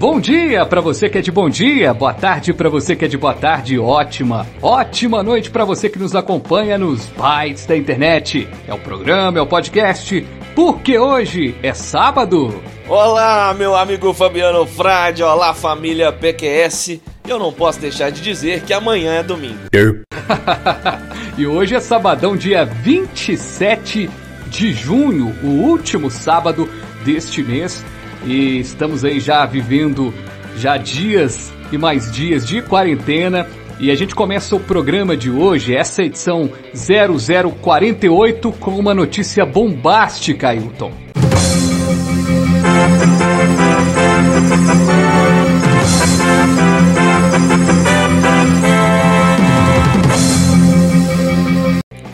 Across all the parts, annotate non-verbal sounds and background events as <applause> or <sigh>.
Bom dia para você que é de bom dia, boa tarde para você que é de boa tarde, ótima, ótima noite para você que nos acompanha nos bytes da internet. É o programa, é o podcast, porque hoje é sábado. Olá, meu amigo Fabiano Frade, olá família PQS. Eu não posso deixar de dizer que amanhã é domingo. <laughs> e hoje é sabadão, dia 27 de junho, o último sábado deste mês e estamos aí já vivendo já dias e mais dias de quarentena. E a gente começa o programa de hoje, essa edição 0048, com uma notícia bombástica, Ailton.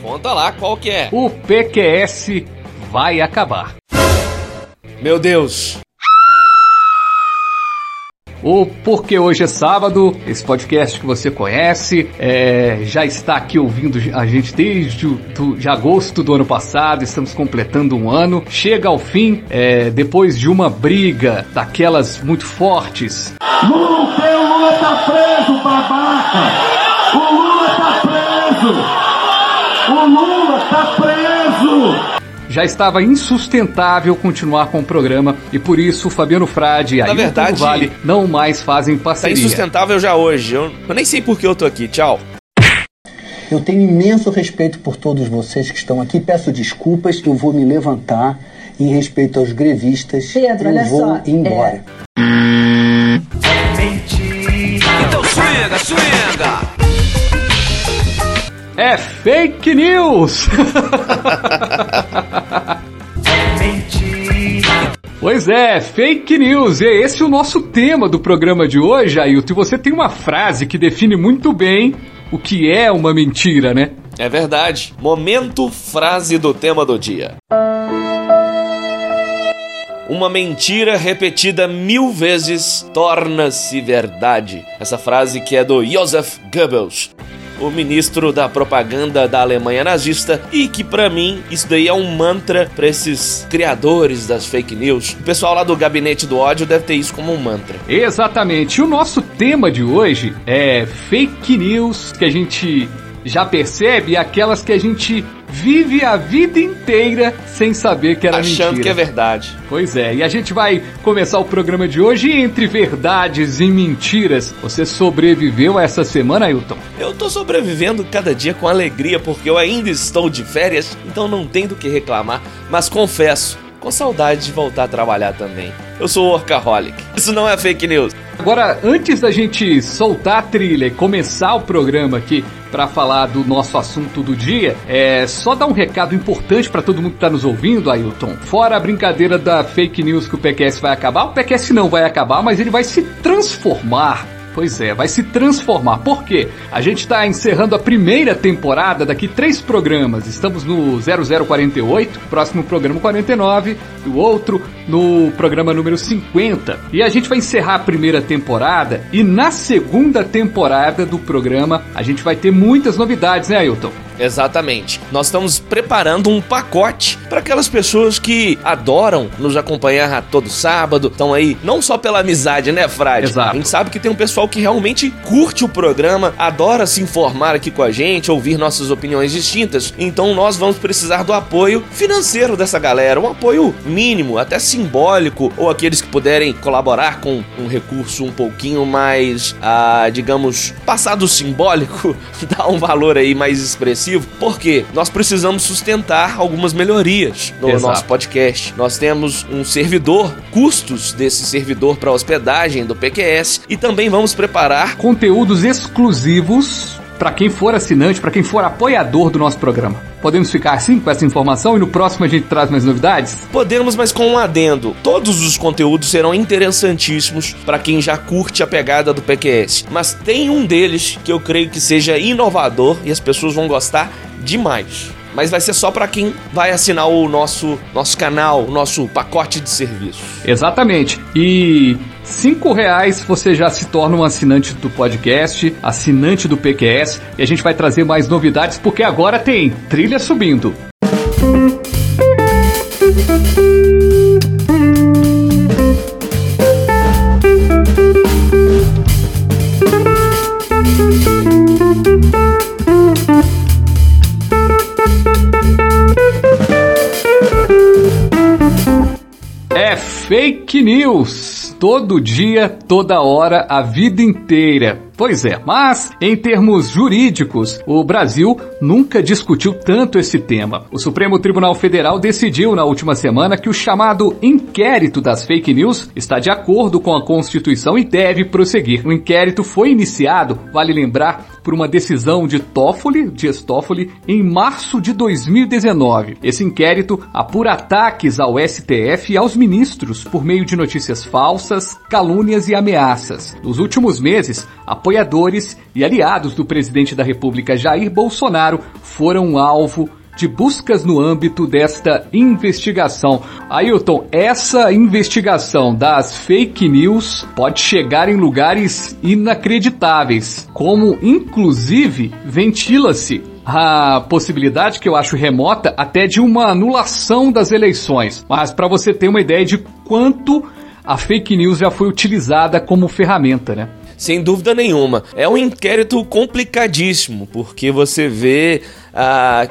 Conta lá qual que é. O PQS vai acabar. Meu Deus, o Porque Hoje é Sábado, esse podcast que você conhece, é, já está aqui ouvindo a gente desde o, do, de agosto do ano passado, estamos completando um ano. Chega ao fim, é, depois de uma briga daquelas muito fortes. Lula, o Lula tá preso, babaca! O Lula tá preso! O Lula tá preso! Já estava insustentável continuar com o programa e por isso o Fabiano Frade e a verdade, Vale não mais fazem parceria. Tá insustentável já hoje. Eu, eu nem sei por que eu tô aqui. Tchau. Eu tenho imenso respeito por todos vocês que estão aqui. Peço desculpas, eu vou me levantar em respeito aos grevistas. Pedro, eu olha vou só, embora. É... Então swinga, swinga! É fake news! <laughs> Pois é, fake news. E é esse o nosso tema do programa de hoje, Ailton. E você tem uma frase que define muito bem o que é uma mentira, né? É verdade. Momento frase do tema do dia. Uma mentira repetida mil vezes torna-se verdade. Essa frase que é do Joseph Goebbels o ministro da propaganda da Alemanha nazista, e que para mim isso daí é um mantra para esses criadores das fake news. O pessoal lá do gabinete do ódio deve ter isso como um mantra. Exatamente. O nosso tema de hoje é fake news que a gente já percebe aquelas que a gente vive a vida inteira sem saber que era Achando mentira. que é verdade. Pois é, e a gente vai começar o programa de hoje entre verdades e mentiras. Você sobreviveu a essa semana, Ailton? Eu tô sobrevivendo cada dia com alegria porque eu ainda estou de férias, então não tenho do que reclamar, mas confesso, com saudade de voltar a trabalhar também. Eu sou workaholic. Isso não é fake news. Agora, antes da gente soltar a trilha e começar o programa aqui para falar do nosso assunto do dia, é só dar um recado importante para todo mundo que está nos ouvindo, Ailton. Fora a brincadeira da fake news que o PQS vai acabar, o PQS não vai acabar, mas ele vai se transformar Pois é, vai se transformar. Por quê? A gente está encerrando a primeira temporada daqui três programas. Estamos no 0048, próximo programa 49, o outro no programa número 50. E a gente vai encerrar a primeira temporada e na segunda temporada do programa a gente vai ter muitas novidades, né, Ailton? Exatamente. Nós estamos preparando um pacote para aquelas pessoas que adoram nos acompanhar todo sábado. Estão aí não só pela amizade, né, Frade? Exato. A gente sabe que tem um pessoal que realmente curte o programa, adora se informar aqui com a gente, ouvir nossas opiniões distintas. Então nós vamos precisar do apoio financeiro dessa galera, um apoio mínimo, até simbólico, ou aqueles que puderem colaborar com um recurso um pouquinho mais, ah, digamos, passado simbólico, <laughs> dá um valor aí mais expressivo porque nós precisamos sustentar algumas melhorias no Exato. nosso podcast. Nós temos um servidor, custos desse servidor para hospedagem do PQS e também vamos preparar conteúdos exclusivos para quem for assinante, para quem for apoiador do nosso programa. Podemos ficar assim com essa informação e no próximo a gente traz mais novidades? Podemos, mas com um adendo. Todos os conteúdos serão interessantíssimos para quem já curte a pegada do PQS, mas tem um deles que eu creio que seja inovador e as pessoas vão gostar demais. Mas vai ser só para quem vai assinar o nosso, nosso canal, o nosso pacote de serviço. Exatamente. E cinco reais você já se torna um assinante do podcast, assinante do PQS, e a gente vai trazer mais novidades porque agora tem trilha subindo. Fake news. Todo dia, toda hora, a vida inteira. Pois é, mas em termos jurídicos, o Brasil nunca discutiu tanto esse tema. O Supremo Tribunal Federal decidiu na última semana que o chamado inquérito das fake news está de acordo com a Constituição e deve prosseguir. O inquérito foi iniciado, vale lembrar, por uma decisão de Toffoli, de Toffoli, em março de 2019. Esse inquérito apura ataques ao STF e aos ministros por meio de notícias falsas, calúnias e ameaças. Nos últimos meses, apoiadores e aliados do presidente da República Jair Bolsonaro foram alvo de buscas no âmbito desta investigação. Ailton, essa investigação das fake news pode chegar em lugares inacreditáveis, como inclusive ventila-se a possibilidade que eu acho remota até de uma anulação das eleições. Mas para você ter uma ideia de quanto a fake news já foi utilizada como ferramenta, né? sem dúvida nenhuma. É um inquérito complicadíssimo, porque você vê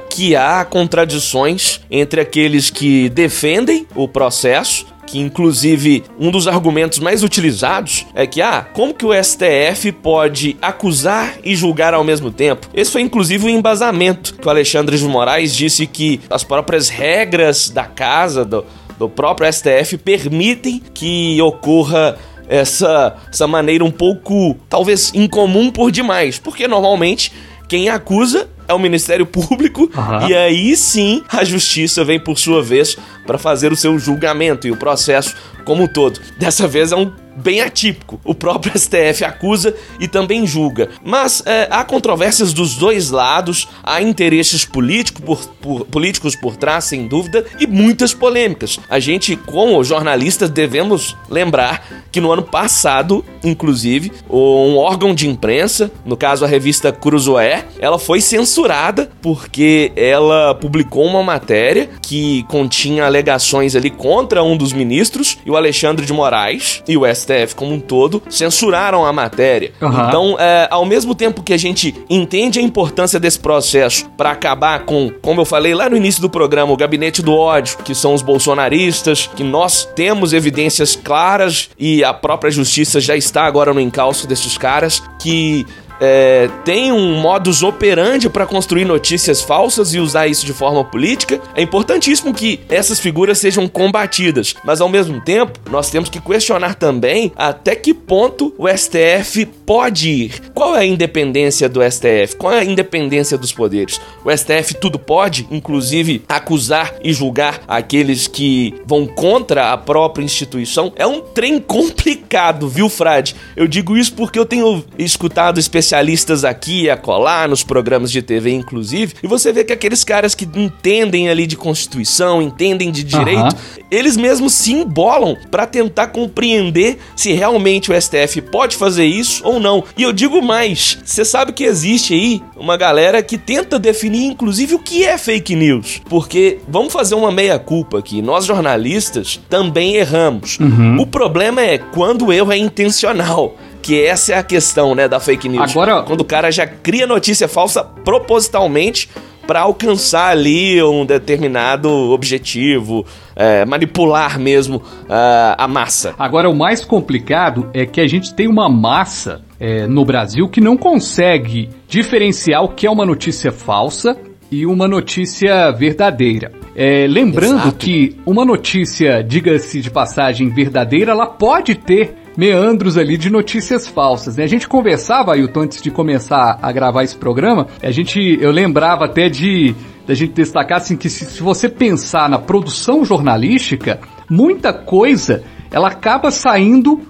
que há contradições entre aqueles que defendem o processo que inclusive um dos argumentos mais utilizados é que, ah, como que o STF pode acusar e julgar ao mesmo tempo? Esse foi inclusive o um embasamento que o Alexandre de Moraes disse que as próprias regras da casa, do, do próprio STF, permitem que ocorra essa, essa maneira um pouco, talvez, incomum por demais. Porque normalmente quem acusa é o Ministério Público uhum. e aí sim a justiça vem por sua vez para fazer o seu julgamento e o processo como um todo. Dessa vez é um bem atípico. O próprio <laughs> STF acusa e também julga. Mas é, há controvérsias dos dois lados, há interesses político por, por, políticos por trás, sem dúvida, e muitas polêmicas. A gente, como jornalistas, devemos lembrar que no ano passado, inclusive, um órgão de imprensa, no caso a revista Cruzoé, ela foi censurada porque ela publicou uma matéria que continha alegações ali contra um dos ministros, e o Alexandre de Moraes, e o STF STF como um todo censuraram a matéria. Uhum. Então, é, ao mesmo tempo que a gente entende a importância desse processo para acabar com, como eu falei lá no início do programa, o gabinete do ódio, que são os bolsonaristas, que nós temos evidências claras e a própria justiça já está agora no encalço desses caras que é, tem um modus operandi para construir notícias falsas e usar isso de forma política, é importantíssimo que essas figuras sejam combatidas. Mas ao mesmo tempo, nós temos que questionar também até que ponto o STF pode ir. Qual é a independência do STF? Qual é a independência dos poderes? O STF tudo pode, inclusive acusar e julgar aqueles que vão contra a própria instituição. É um trem complicado, viu, Frade? Eu digo isso porque eu tenho escutado especialistas especialistas aqui e acolá, nos programas de TV inclusive, e você vê que aqueles caras que entendem ali de Constituição, entendem de direito, uhum. eles mesmos se embolam para tentar compreender se realmente o STF pode fazer isso ou não. E eu digo mais, você sabe que existe aí uma galera que tenta definir inclusive o que é fake news, porque vamos fazer uma meia culpa aqui, nós jornalistas também erramos. Uhum. O problema é quando o erro é intencional que essa é a questão, né, da fake news. Agora, quando o cara já cria notícia falsa propositalmente para alcançar ali um determinado objetivo, é, manipular mesmo uh, a massa. Agora, o mais complicado é que a gente tem uma massa é, no Brasil que não consegue diferenciar o que é uma notícia falsa e uma notícia verdadeira. É, lembrando Exato. que uma notícia, diga-se de passagem, verdadeira, ela pode ter meandros ali de notícias falsas. Né? A gente conversava, Ailton, antes de começar a gravar esse programa, a gente, eu lembrava até de da gente destacar assim que se, se você pensar na produção jornalística, muita coisa ela acaba saindo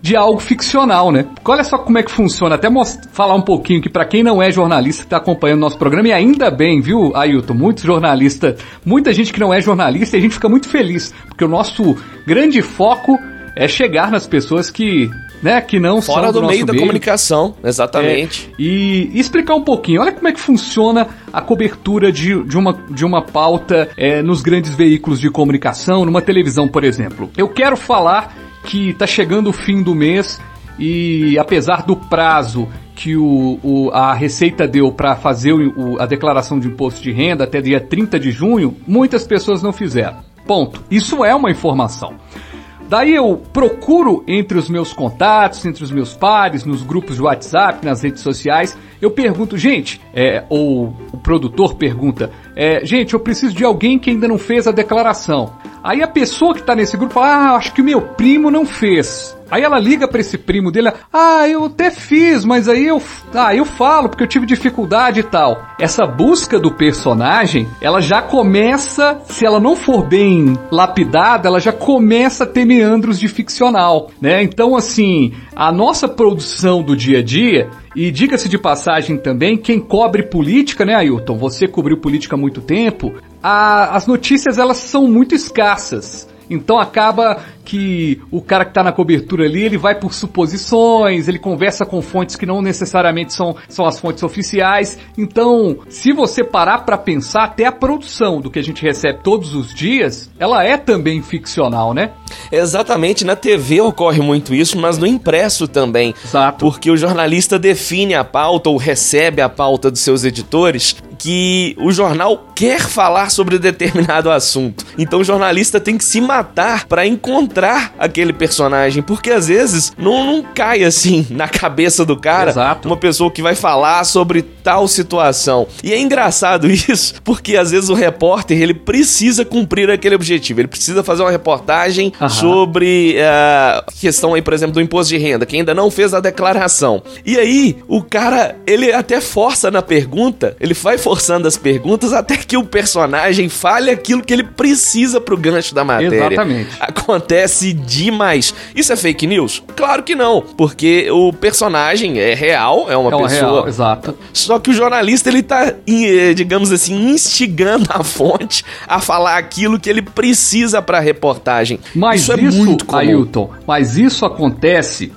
de algo ficcional, né? Olha só como é que funciona. Até falar um pouquinho que para quem não é jornalista que está acompanhando nosso programa, e ainda bem, viu, Ailton? Muitos jornalistas, muita gente que não é jornalista, e a gente fica muito feliz, porque o nosso grande foco é chegar nas pessoas que né, que não Fora são do, do meio da meio. comunicação, exatamente. É, e, explicar um pouquinho, olha como é que funciona a cobertura de, de, uma, de uma pauta é, nos grandes veículos de comunicação, numa televisão, por exemplo. Eu quero falar que está chegando o fim do mês e apesar do prazo que o, o a Receita deu para fazer o, a declaração de imposto de renda até dia 30 de junho, muitas pessoas não fizeram. Ponto. Isso é uma informação. Daí eu procuro entre os meus contatos, entre os meus pares, nos grupos de WhatsApp, nas redes sociais, eu pergunto, gente, é, ou o produtor pergunta, é, gente, eu preciso de alguém que ainda não fez a declaração. Aí a pessoa que está nesse grupo fala, ah, acho que o meu primo não fez. Aí ela liga para esse primo dele, ah, eu até fiz, mas aí eu, ah, eu falo porque eu tive dificuldade e tal. Essa busca do personagem, ela já começa, se ela não for bem lapidada, ela já começa a ter meandros de ficcional, né? Então, assim, a nossa produção do dia a dia, e diga-se de passagem também, quem cobre política, né, Ailton? Você cobriu política há muito tempo. A, as notícias elas são muito escassas. Então acaba que o cara que está na cobertura ali, ele vai por suposições, ele conversa com fontes que não necessariamente são, são as fontes oficiais. Então, se você parar para pensar, até a produção do que a gente recebe todos os dias, ela é também ficcional, né? Exatamente, na TV ocorre muito isso, mas no impresso também. Exato. Porque o jornalista define a pauta ou recebe a pauta dos seus editores que o jornal quer falar sobre determinado assunto. Então o jornalista tem que se matar para encontrar aquele personagem, porque às vezes não, não cai assim <laughs> na cabeça do cara Exato. uma pessoa que vai falar sobre tal situação. E é engraçado <laughs> isso, porque às vezes o repórter ele precisa cumprir aquele objetivo, ele precisa fazer uma reportagem Aham. sobre a uh, questão aí, por exemplo, do imposto de renda, que ainda não fez a declaração. E aí o cara ele até força na pergunta, ele vai forçando as perguntas até que o personagem fale aquilo que ele precisa pro gancho da matéria. Exatamente. Acontece demais. Isso é fake news? Claro que não, porque o personagem é real, é uma é pessoa. Real, exato. Só que o jornalista ele tá, eh, digamos assim, instigando a fonte a falar aquilo que ele precisa para a reportagem. Mas isso, isso é muito comum. Ailton, mas isso acontece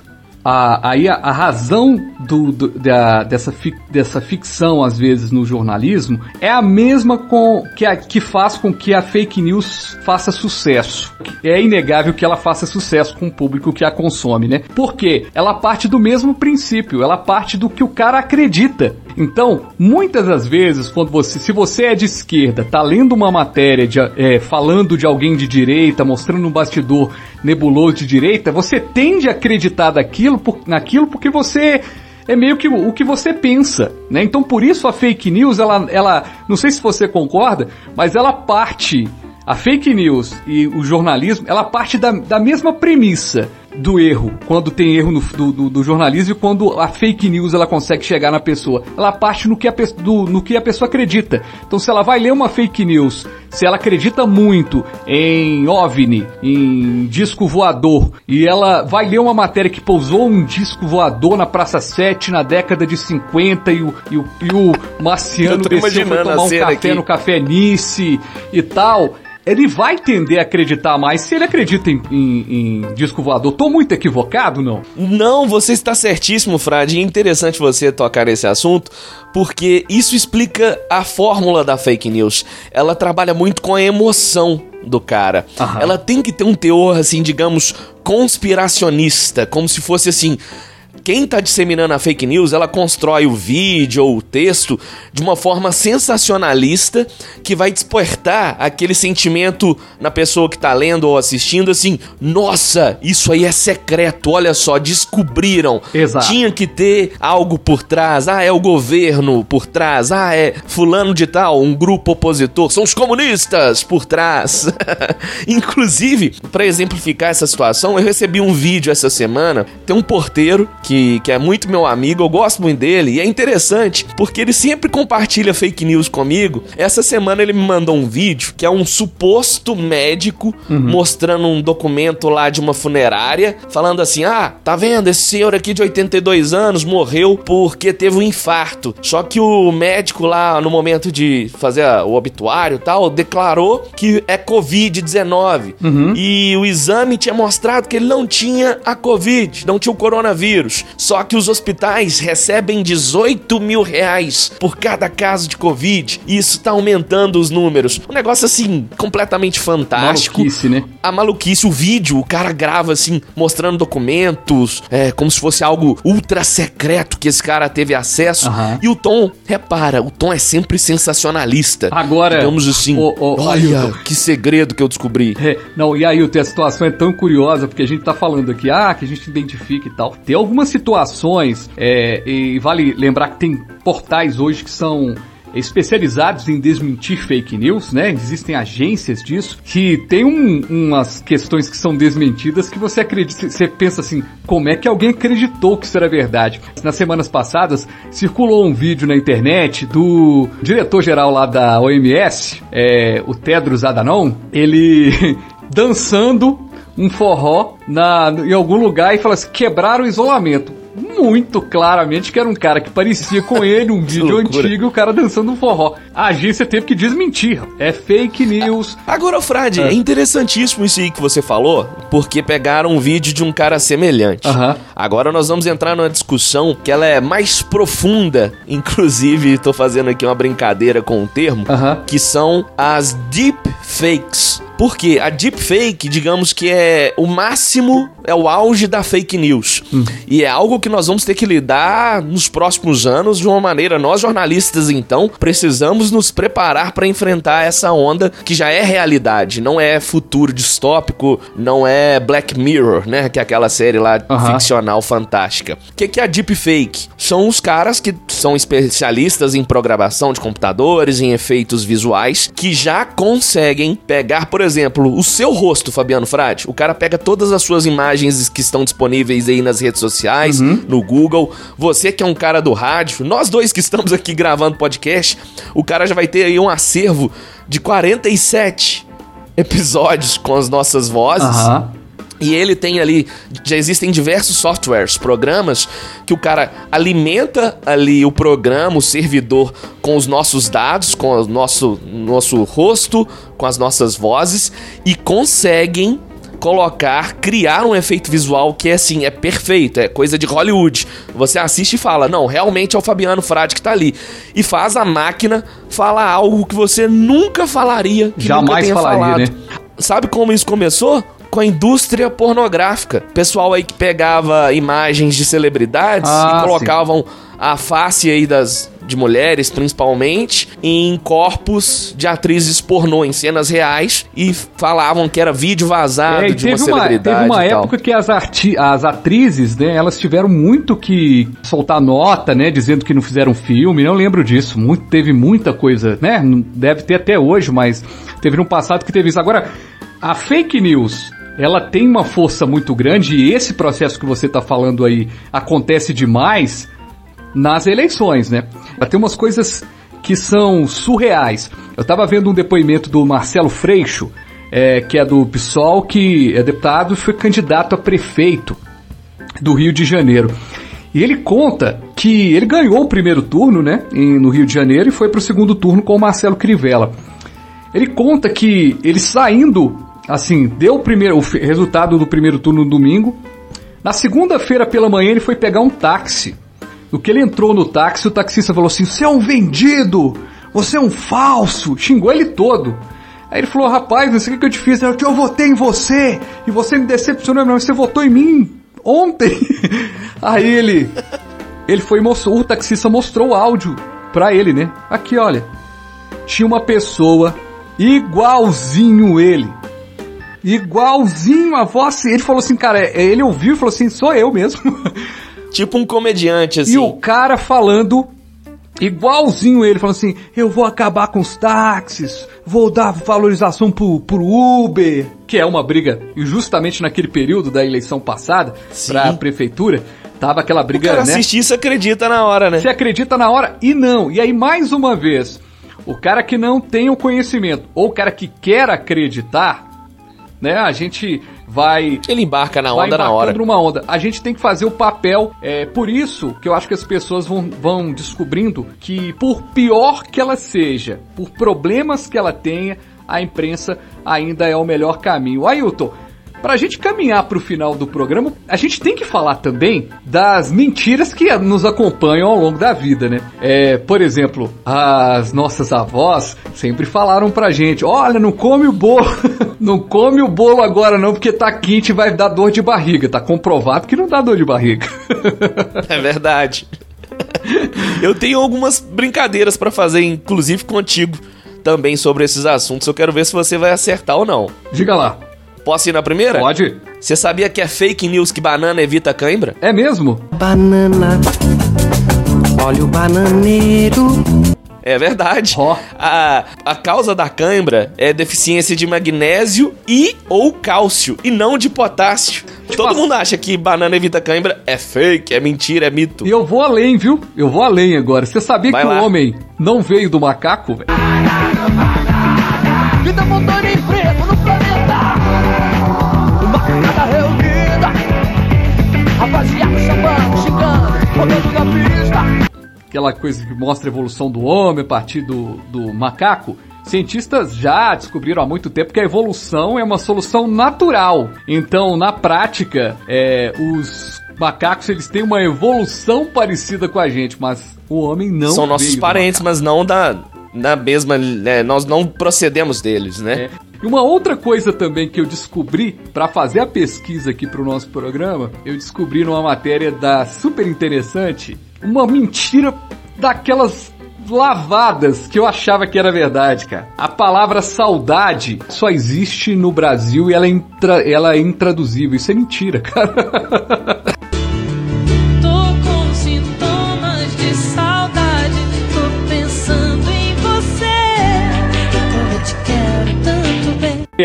a, aí a, a razão do, do, da, dessa, fi, dessa ficção, às vezes, no jornalismo, é a mesma com, que, a, que faz com que a fake news faça sucesso. É inegável que ela faça sucesso com o público que a consome, né? Porque ela parte do mesmo princípio, ela parte do que o cara acredita. Então, muitas das vezes, quando você, se você é de esquerda, tá lendo uma matéria de, é, falando de alguém de direita, mostrando um bastidor nebuloso de direita, você tende a acreditar daquilo, por, naquilo porque você é meio que o, que você pensa, né? Então, por isso a fake news, ela, ela, não sei se você concorda, mas ela parte a fake news e o jornalismo, ela parte da, da mesma premissa do erro, quando tem erro no, do, do, do, jornalismo e quando a fake news ela consegue chegar na pessoa. Ela parte no que, a, do, no que a pessoa acredita. Então, se ela vai ler uma fake news, se ela acredita muito em OVNI, em disco voador, e ela vai ler uma matéria que pousou um disco voador na Praça 7 na década de 50 e o, e o, e o marciano desceu pra tomar um café aqui. no Café Nice e tal ele vai tender a acreditar mais se ele acredita em, em, em disco voador. Tô muito equivocado, não? Não, você está certíssimo, Frade. É interessante você tocar nesse assunto, porque isso explica a fórmula da fake news. Ela trabalha muito com a emoção do cara. Aham. Ela tem que ter um teor, assim, digamos, conspiracionista, como se fosse assim quem está disseminando a fake news, ela constrói o vídeo ou o texto de uma forma sensacionalista que vai despertar aquele sentimento na pessoa que está lendo ou assistindo assim: "Nossa, isso aí é secreto, olha só, descobriram. Exato. Tinha que ter algo por trás. Ah, é o governo por trás. Ah, é fulano de tal, um grupo opositor, são os comunistas por trás". <laughs> Inclusive, para exemplificar essa situação, eu recebi um vídeo essa semana, tem um porteiro que Frade, que é muito meu amigo, eu gosto muito dele, e é interessante porque ele sempre compartilha fake news comigo. Essa semana ele me mandou um vídeo que é um suposto médico uhum. mostrando um documento lá de uma funerária, falando assim: ah, tá vendo? Esse senhor aqui de 82 anos morreu porque teve um infarto. Só que o médico lá, no momento de fazer o obituário e tal, declarou que é Covid-19. Uhum. E o exame tinha mostrado que ele não tinha a Covid, não tinha o coronavírus. Só que os hospitais recebem 18 mil reais por cada caso de Covid. E isso tá aumentando os números. Um negócio assim, completamente fantástico. Maluquice, né? A maluquice, o vídeo, o cara grava assim, mostrando documentos, é, como se fosse algo ultra secreto que esse cara teve acesso. Uhum. E o tom, repara, o tom é sempre sensacionalista. Agora. Digamos assim, o, o, olha que segredo que eu descobri. É, não, e aí, a situação é tão curiosa, porque a gente tá falando aqui, ah, que a gente identifica e tal. Tem algumas situações, é, e vale lembrar que tem portais hoje que são especializados em desmentir fake news, né? Existem agências disso que tem um, umas questões que são desmentidas que você acredita, você pensa assim, como é que alguém acreditou que isso era verdade? Nas semanas passadas circulou um vídeo na internet do diretor-geral lá da OMS, é, o Tedros Adhanom, ele <laughs> dançando um forró na, em algum lugar e fala assim, quebraram o isolamento muito claramente que era um cara que parecia com ele, um <laughs> vídeo antigo, o cara dançando um forró. A agência teve que desmentir. É fake news. Agora, Frade, é. é interessantíssimo isso aí que você falou, porque pegaram um vídeo de um cara semelhante. Agora nós vamos entrar numa discussão que ela é mais profunda, <laughs> inclusive tô fazendo aqui uma brincadeira com o termo, que são as deep fakes. Porque a deepfake, digamos que é o máximo, é o auge da fake news. Hum. E é algo que nós vamos ter que lidar nos próximos anos de uma maneira. Nós, jornalistas, então, precisamos nos preparar para enfrentar essa onda que já é realidade. Não é futuro distópico, não é Black Mirror, né? Que é aquela série lá ficcional fantástica. O que, que é a deepfake? São os caras que são especialistas em programação de computadores, em efeitos visuais, que já conseguem pegar, por exemplo, exemplo, o seu rosto, Fabiano Frade, o cara pega todas as suas imagens que estão disponíveis aí nas redes sociais, uhum. no Google. Você que é um cara do rádio, nós dois que estamos aqui gravando podcast, o cara já vai ter aí um acervo de 47 episódios com as nossas vozes. Uhum. E ele tem ali, já existem diversos softwares, programas que o cara alimenta ali o programa, o servidor com os nossos dados, com o nosso, nosso rosto, com as nossas vozes e conseguem colocar, criar um efeito visual que é assim, é perfeito, é coisa de Hollywood. Você assiste e fala, não, realmente é o Fabiano Frade que tá ali. E faz a máquina falar algo que você nunca falaria, que Jamais nunca tenha falaria, falado. né? Sabe como isso começou? Com a indústria pornográfica. Pessoal aí que pegava imagens de celebridades ah, e colocavam sim. a face aí das de mulheres, principalmente, em corpos de atrizes pornô, em cenas reais, e falavam que era vídeo vazado é, de uma celebridade. Teve uma época que as, as atrizes, né, elas tiveram muito que soltar nota, né, dizendo que não fizeram filme, não lembro disso. Muito, teve muita coisa, né? Deve ter até hoje, mas teve no passado que teve isso. Agora, a fake news ela tem uma força muito grande e esse processo que você está falando aí acontece demais nas eleições, né? Tem umas coisas que são surreais. Eu estava vendo um depoimento do Marcelo Freixo, é, que é do PSOL, que é deputado e foi candidato a prefeito do Rio de Janeiro. E ele conta que ele ganhou o primeiro turno, né, no Rio de Janeiro e foi para o segundo turno com o Marcelo Crivella. Ele conta que ele saindo assim, deu o primeiro o resultado do primeiro turno no domingo. Na segunda-feira pela manhã ele foi pegar um táxi. No que ele entrou no táxi, o taxista falou assim: "Você é um vendido! Você é um falso!" Xingou ele todo. Aí ele falou: "Rapaz, não sei o que eu te fiz, eu, eu votei em você e você me decepcionou, mas você votou em mim ontem." <laughs> Aí ele ele foi mostrou, o taxista mostrou o áudio pra ele, né? Aqui, olha. Tinha uma pessoa igualzinho ele igualzinho a voz. Ele falou assim, cara, é, ele ouviu e falou assim, sou eu mesmo. <laughs> Tipo um comediante, assim. E o cara falando igualzinho ele, falando assim, eu vou acabar com os táxis, vou dar valorização pro, pro Uber, que é uma briga justamente naquele período da eleição passada para a prefeitura. Tava aquela O briga, cara né? isso acredita na hora, né? Você acredita na hora e não. E aí, mais uma vez, o cara que não tem o conhecimento, ou o cara que quer acreditar, né? A gente vai Ele embarca na onda na hora. numa onda. A gente tem que fazer o papel. É por isso que eu acho que as pessoas vão, vão descobrindo que, por pior que ela seja, por problemas que ela tenha, a imprensa ainda é o melhor caminho. Ailton. Pra gente caminhar pro final do programa, a gente tem que falar também das mentiras que nos acompanham ao longo da vida, né? É, por exemplo, as nossas avós sempre falaram pra gente: olha, não come o bolo, <laughs> não come o bolo agora não, porque tá quente e vai dar dor de barriga. Tá comprovado que não dá dor de barriga. <laughs> É verdade. Eu tenho algumas brincadeiras pra fazer, inclusive contigo, também sobre esses assuntos. Eu quero ver se você vai acertar ou não. Diga lá, Posso ir na primeira? pode? Você sabia que é fake news que banana evita cãibra? É mesmo? Banana, olha o bananeiro. É verdade. Ó. A, a causa da cãibra é deficiência de magnésio e ou cálcio, e não de potássio. Todo a- mundo acha que banana evita cãibra é fake, é mentira, é mito. E eu vou além, viu? Eu vou além agora. Você sabia Vai que lá. o homem não veio do macaco, velho? Vida, motor e Rapaziada chamando, xingando Botando na pista aquela coisa que mostra a evolução do homem a partir do, do macaco, cientistas já descobriram há muito tempo que a evolução é uma solução natural. Então, na prática, é, os macacos eles têm uma evolução parecida com a gente, mas o homem não. São nossos parentes, mas não da, da mesma. né, nós não procedemos deles, né? É. E uma outra coisa também que eu descobri para fazer a pesquisa aqui pro nosso programa, eu descobri numa matéria da super interessante uma mentira daquelas lavadas que eu achava que era verdade, cara. A palavra saudade só existe no Brasil e ela é, intra- ela é intraduzível. Isso é mentira, cara. <laughs>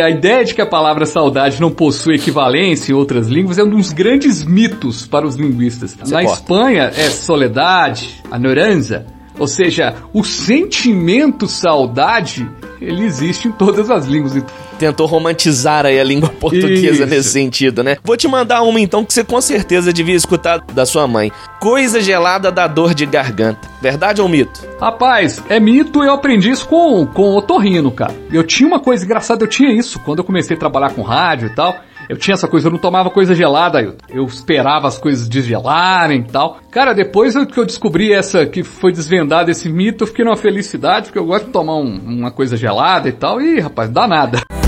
A ideia de que a palavra saudade não possui equivalência em outras línguas é um dos grandes mitos para os linguistas. Na corta. Espanha é soledade, añoranza, ou seja, o sentimento saudade, ele existe em todas as línguas. Tentou romantizar aí a língua portuguesa Isso. nesse sentido, né? Vou te mandar uma então que você com certeza devia escutar da sua mãe. Coisa gelada dá dor de garganta. Verdade ou mito? Rapaz, é mito, eu aprendi isso com, com o otorrino, cara. Eu tinha uma coisa engraçada, eu tinha isso quando eu comecei a trabalhar com rádio e tal. Eu tinha essa coisa, eu não tomava coisa gelada, eu, eu esperava as coisas desgelarem e tal. Cara, depois que eu descobri essa, que foi desvendado esse mito, eu fiquei numa felicidade, porque eu gosto de tomar um- uma coisa gelada e tal. Ih, rapaz, dá nada.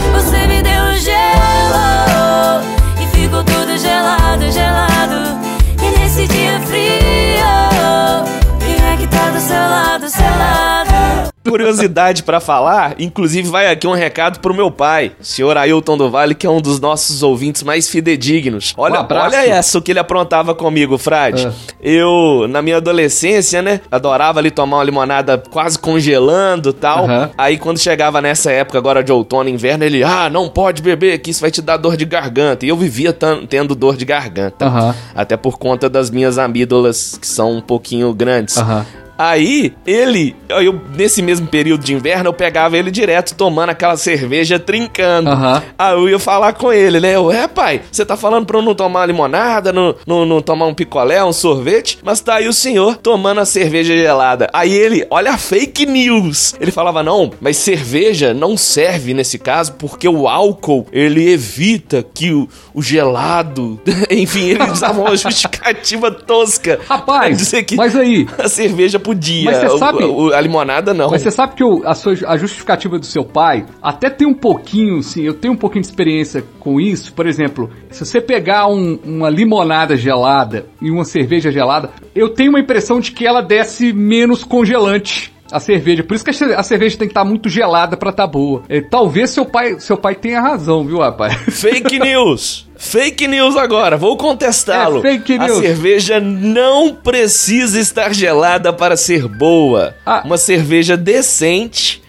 Curiosidade pra falar, inclusive vai aqui um recado pro meu pai, senhor Ailton do Vale, que é um dos nossos ouvintes mais fidedignos. Olha, Um olha essa o que ele aprontava comigo, Frade. Ah. Eu, na minha adolescência, né, adorava ali tomar uma limonada quase congelando e tal. Aham. Aí quando chegava nessa época agora de outono e inverno, ele, ah, não pode beber, que isso vai te dar dor de garganta. E eu vivia tendo dor de garganta. Aham. Até por conta das minhas amígdalas, que são um pouquinho grandes. Aham. Aí, ele, eu, nesse mesmo período de inverno, eu pegava ele direto tomando aquela cerveja trincando. Aham. Aí eu ia falar com ele, né? Eu, é, pai, você tá falando pra eu não tomar limonada, não, não, não tomar um picolé, um sorvete, mas tá aí o senhor tomando a cerveja gelada. Aí ele, olha a fake news. Ele falava, não, mas cerveja não serve nesse caso porque o álcool, ele evita que o, o gelado... <laughs> Enfim, ele usava uma <laughs> justificativa tosca. Rapaz, dizer que mas aí, a cerveja podia, Mas você sabe- o- a limonada não. Mas você sabe que o- a, sua- a justificativa do seu pai até tem um pouquinho, sim, eu tenho um pouquinho de experiência com isso. Por exemplo, se você pegar um- uma limonada gelada e uma cerveja gelada, eu tenho uma impressão de que ela desce menos congelante. A cerveja, por isso que a ce- a cerveja tem que estar muito gelada pra estar boa. É, talvez seu pai, seu pai tenha razão, viu, rapaz? Fake <laughs> news! Fake news agora, vou contestá-lo. É fake A news. cerveja não precisa estar gelada para ser boa. Ah. Uma cerveja decente,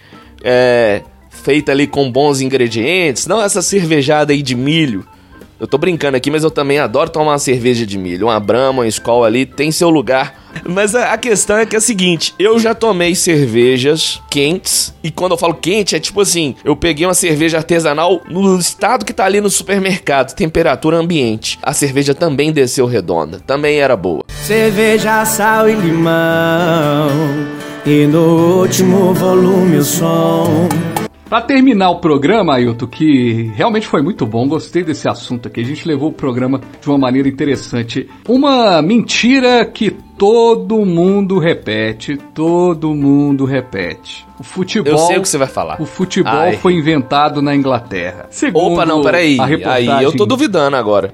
é, feita ali com bons ingredientes, não essa cervejada aí de milho. Eu tô brincando aqui, mas eu também adoro tomar uma cerveja de milho. Uma Brahma, uma Skol ali, tem seu lugar. Mas a a questão é que é a seguinte, eu já tomei cervejas quentes, e quando eu falo quente, é tipo assim, eu peguei uma cerveja artesanal no estado que tá ali no supermercado, temperatura ambiente. A cerveja também desceu redonda, também era boa. Cerveja, sal e limão. E no último volume o som. Pra terminar o programa, Ailton, que realmente foi muito bom, gostei desse assunto aqui. A gente levou o programa de uma maneira interessante. Uma mentira que todo mundo repete, todo mundo repete. O futebol. Eu sei o que você vai falar. O futebol Ai. foi inventado na Inglaterra. Segundo Opa, não, peraí. A reportagem, Aí eu tô duvidando agora.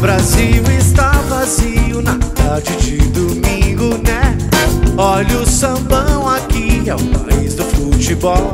Brasil está vazio na tarde de domingo, né? Olha o sambão aqui, é o país do futebol.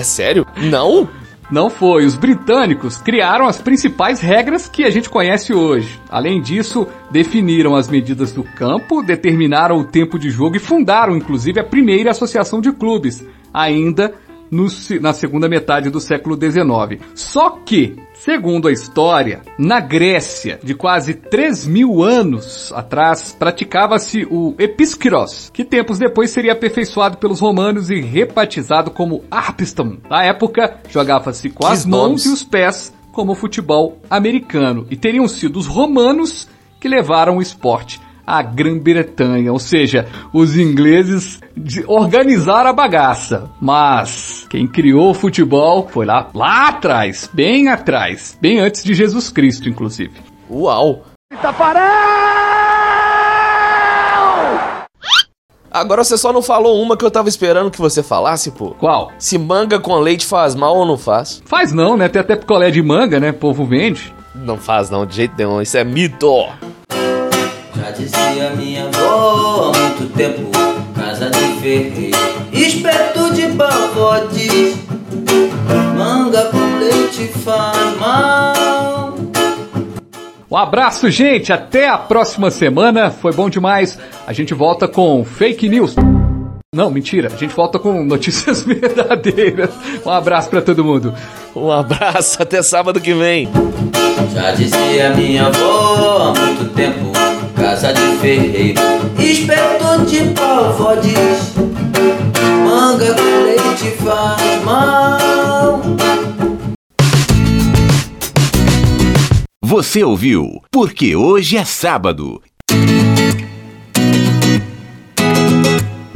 É sério? Não? Não foi. Os britânicos criaram as principais regras que a gente conhece hoje. Além disso, definiram as medidas do campo, determinaram o tempo de jogo e fundaram, inclusive, a primeira associação de clubes, ainda no na segunda metade do século XIX. Só que, segundo a história, na Grécia, de quase 3 mil anos atrás, praticava-se o episkiros, que tempos depois seria aperfeiçoado pelos romanos e rebatizado como arpiston. Na época, jogava-se com as mãos e os pés, como o futebol americano, e teriam sido os romanos que levaram o esporte à Grã-Bretanha, ou seja, os ingleses de- organizaram a bagaça. Mas quem criou o futebol foi lá, lá atrás, bem atrás, bem antes de Jesus Cristo, inclusive. Uau! Agora você só não falou uma que eu tava esperando que você falasse, pô. Qual? Se manga com leite faz mal ou não faz? Faz não, né? Tem até picolé de manga, né? O povo vende. Não faz não, de jeito nenhum. Isso é mito. Já dizia minha avó há muito tempo, casa de ferreiro, espeto de pavote, manga com leite faz mal. Um abraço, gente. Até a próxima semana. Foi bom demais. A gente volta com fake news. Não, mentira. A gente volta com notícias <laughs> verdadeiras. Um abraço pra todo mundo. Um abraço, <laughs> até sábado que vem. Já dizia minha avó há muito tempo, casa de ferreiro, espeto de pavote, manga com leite faz mal. Você ouviu Porque Hoje é Sábado